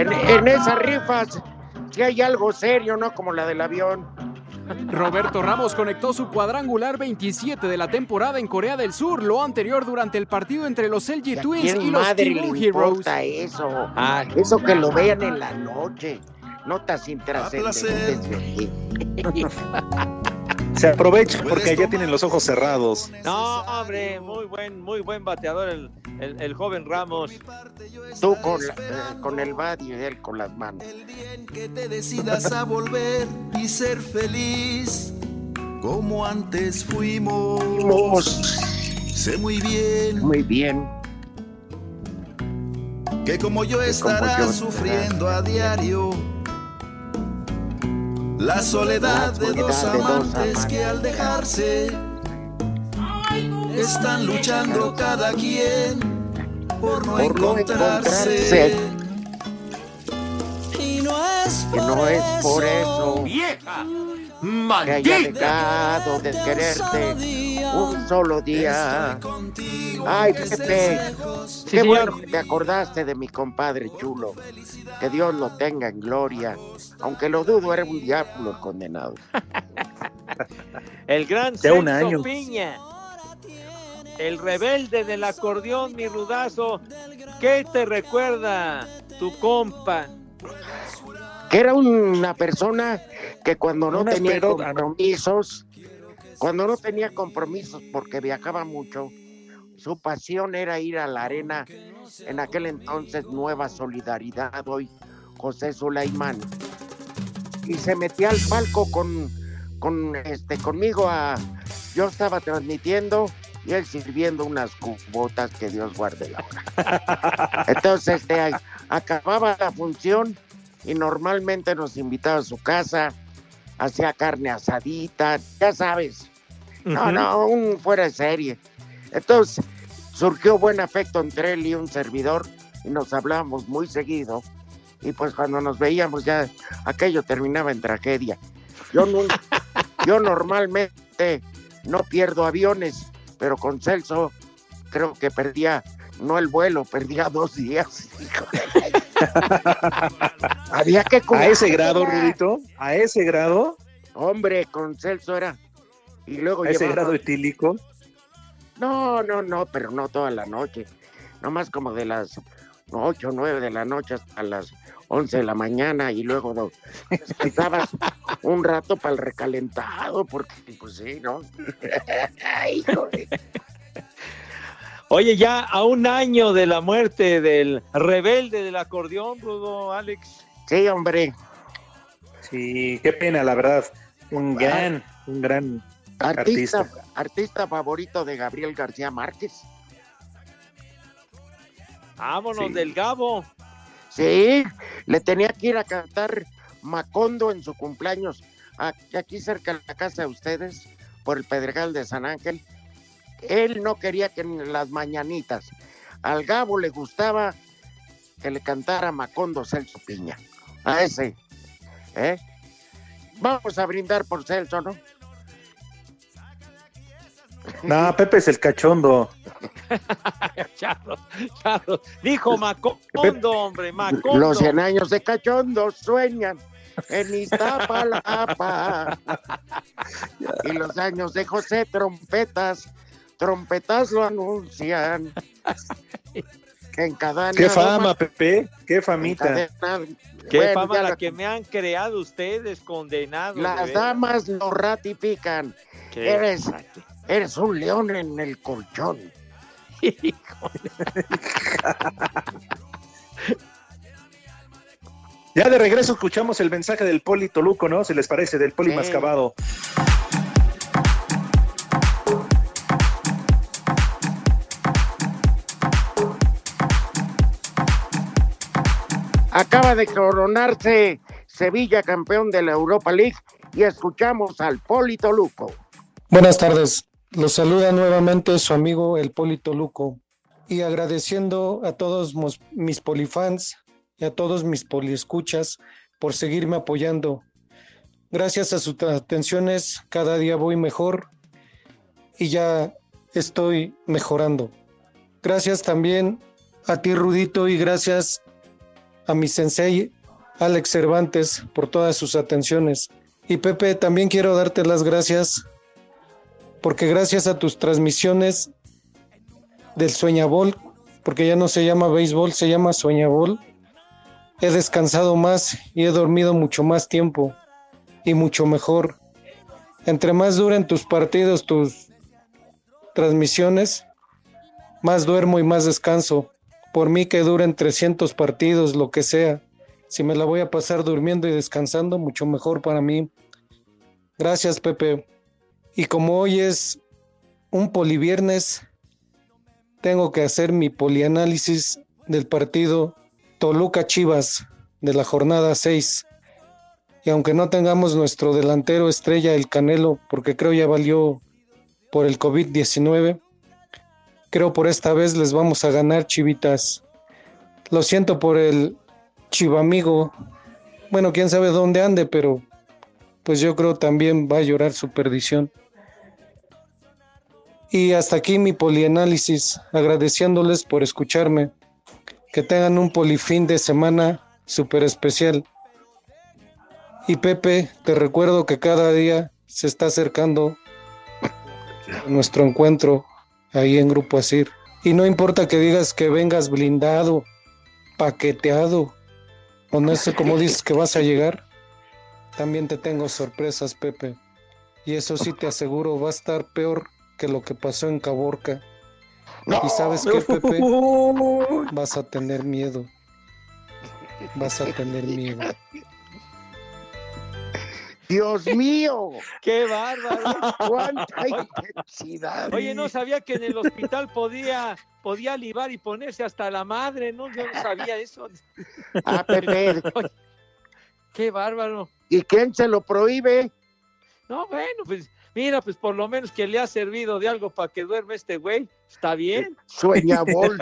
En, en esas rifas, si hay algo serio, ¿no? Como la del avión. Roberto Ramos conectó su cuadrangular 27 de la temporada en Corea del Sur, lo anterior durante el partido entre los LG Twins ¿Quién y los le Heroes. eso? Ah, Eso que lo vean en la noche. Notas intrascendentes. *laughs* Se aprovecha porque allá tienen los ojos cerrados. No, hombre, muy buen, muy buen bateador el, el- el joven Ramos. Tú con, la- eh, con el bat y él con las manos. que te decidas a volver y ser feliz como antes fuimos. Sé muy bien Muy bien. que como yo como estarás yo sufriendo a diario la soledad de dos amantes que al dejarse están luchando cada quien por no encontrarse. Y no es Que no es por eso ¡Vieja! que haya dejado de quererte un solo día. Ay, Pepe, qué bueno que te acordaste de mi compadre chulo. Que Dios lo tenga en gloria. Aunque lo dudo, era un diablo el condenado. *laughs* El gran Ya un año. Piña. El rebelde del acordeón, mi rudazo. ¿Qué te recuerda tu compa? que era una persona que cuando no tenía ¿no? compromisos, cuando no tenía compromisos porque viajaba mucho, su pasión era ir a la arena, en aquel entonces Nueva Solidaridad, hoy José Sulaimán, y se metía al palco con, con este, conmigo a, yo estaba transmitiendo y él sirviendo unas cubotas que Dios guarde la hora. *laughs* Entonces, este, acababa la función y normalmente nos invitaba a su casa, hacía carne asadita, ya sabes. No, no, un fuera de serie. Entonces, surgió buen afecto entre él y un servidor y nos hablábamos muy seguido. Y pues cuando nos veíamos ya aquello terminaba en tragedia. Yo, *laughs* yo normalmente no pierdo aviones, pero con Celso creo que perdía, no el vuelo, perdía dos días. *laughs* Había que A ese grado, Rudito, a ese grado. Hombre, con Celso era. Y luego a ese llevaba- grado etílico. No, no, no, pero no toda la noche. Nomás como de las 8 o 9 de la noche hasta las 11 de la mañana y luego descansabas *laughs* un rato para el recalentado, porque pues sí, ¿no? *laughs* Híjole. Oye, ya a un año de la muerte del rebelde del acordeón, Rudo, Alex. Sí, hombre. Sí, qué pena, la verdad. Un gran, un gran Artista, artista. artista favorito de Gabriel García Márquez. Vámonos Sí. del Gabo. Sí, le tenía que ir a cantar Macondo en su cumpleaños, aquí, aquí cerca de la casa de ustedes, por el Pedregal de San Ángel. Él no quería que en las mañanitas. Al Gabo le gustaba que le cantara Macondo Celso Piña. A ese. ¿eh? Vamos a brindar por Celso, ¿no? No, Pepe es el cachondo. *laughs* Charro, charro. Dijo Macondo, hombre, Macondo. Los 100 años de cachondo sueñan en Iztapalapa. y los años de José Trompetas, trompetas lo anuncian. *laughs* Que en cada Qué fama, Pepe. Qué famita. encadena- Qué Bueno, fama la la- que me han creado ustedes, condenados. de Las damas lo ratifican. Qué Eres, eres un león en el colchón. *laughs* Ya de regreso escuchamos el mensaje del Poli Toluco, ¿no? ¿Se les parece? Del Poli Sí. Mascabado. Acaba de coronarse Sevilla campeón de la Europa League y escuchamos al Polito Luco. Buenas tardes. Los saluda nuevamente su amigo el Polito Luco y agradeciendo a todos mis polifans y a todos mis poliescuchas por seguirme apoyando. Gracias a sus atenciones cada día voy mejor y ya estoy mejorando. Gracias también a ti Rudito y gracias a mi sensei Alex Cervantes por todas sus atenciones. Y Pepe, también quiero darte las gracias porque gracias a tus transmisiones del Sueñabol, porque ya no se llama béisbol, se llama Sueñabol, he descansado más y he dormido mucho más tiempo y mucho mejor. Entre más duren tus partidos, tus transmisiones, más duermo y más descanso. Por mí que duren 300 partidos, lo que sea. Si me la voy a pasar durmiendo y descansando, mucho mejor para mí. Gracias, Pepe. Y como hoy es un poliviernes, tengo que hacer mi polianálisis del partido Toluca Chivas de la jornada 6. Y aunque no tengamos nuestro delantero estrella, el Canelo, porque creo ya valió por el COVID-19, creo por esta vez les vamos a ganar, chivitas. Lo siento por el chivamigo. Bueno, quién sabe dónde ande, pero pues yo creo también va a llorar su perdición. Y hasta aquí mi polianálisis, agradeciéndoles por escucharme. Que tengan un polifín de semana súper especial. Y Pepe, te recuerdo que cada día se está acercando nuestro encuentro ahí en Grupo Asir. Y no importa que digas que vengas blindado, paqueteado, o no sé cómo *laughs* dices que vas a llegar, también te tengo sorpresas, Pepe. Y eso sí te aseguro, va a estar peor que lo que pasó en Caborca. Y sabes qué, Pepe, *laughs* vas a tener miedo. Vas a tener miedo. Dios mío, *laughs* ¡Qué bárbaro! cuánta intensidad. Oye, no sabía que en el hospital podía, podía libar y ponerse hasta la madre, ¿no? Yo no sabía eso. Ah, Pepe. Oye, ¡Qué bárbaro! ¿Y quién se lo prohíbe? No, bueno, pues mira, pues por lo menos que le ha servido de algo para que duerme este güey. Está bien. *laughs* Sueñabol.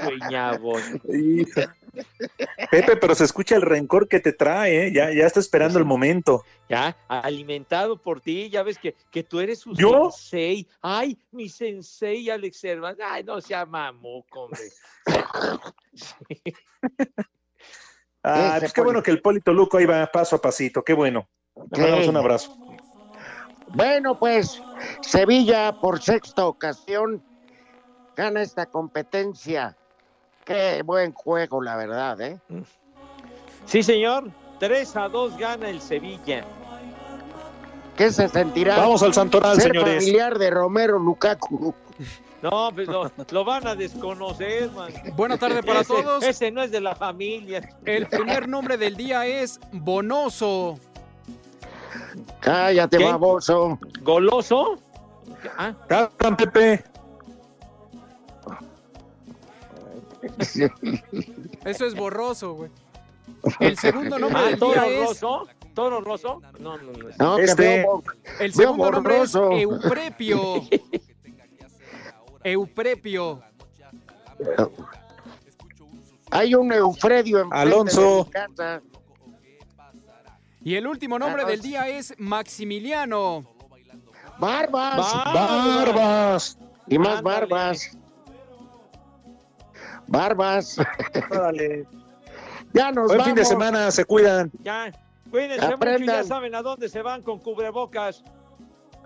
Sueñabol. *laughs* Pepe, pero se escucha el rencor que te trae, ¿eh? ya, ya está esperando el momento. Ya, alimentado por ti, ya ves que, que tú eres su ¿Yo? sensei. Ay, mi sensei, Alex Cervantes. Ay, no sea mamuco, hombre. Ah, pues qué bueno que el Polito Luco ahí va paso a pasito, qué bueno. Le mandamos un abrazo. Bueno, pues Sevilla por sexta ocasión gana esta competencia. Qué buen juego, la verdad, ¿eh? Sí, señor. 3 a 2 gana el Sevilla. ¿Qué se sentirá? Vamos al Santoral, ser señores. familiar de Romero Lukaku. *laughs* No, pues lo, lo van a desconocer, man. Buena tarde para Ese- todos. Ese no es de la familia. El primer nombre del día es Bonoso. Cállate, ¿Qué? baboso. ¿Goloso? Ah, Captan, Pepe. Eso es borroso, güey. *laughs* El segundo nombre ah, del ¿Toro día es. ¿Toro roso? No, no, no. No, Este- veo El veo segundo nombre es. Euprepio. *laughs* Euprepio. Hay un Eufredio en Alonso. mi casa. Y el último nombre no, del día es Maximiliano. Barbas. Barbas. Y más Ándale. barbas. Barbas. Órale. ya nos Buen vamos. fin de semana, se cuidan. Ya, cuídense mucho y ya saben a dónde se van con cubrebocas.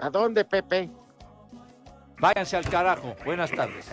¿A dónde, Pepe? Váyanse al carajo. Buenas tardes.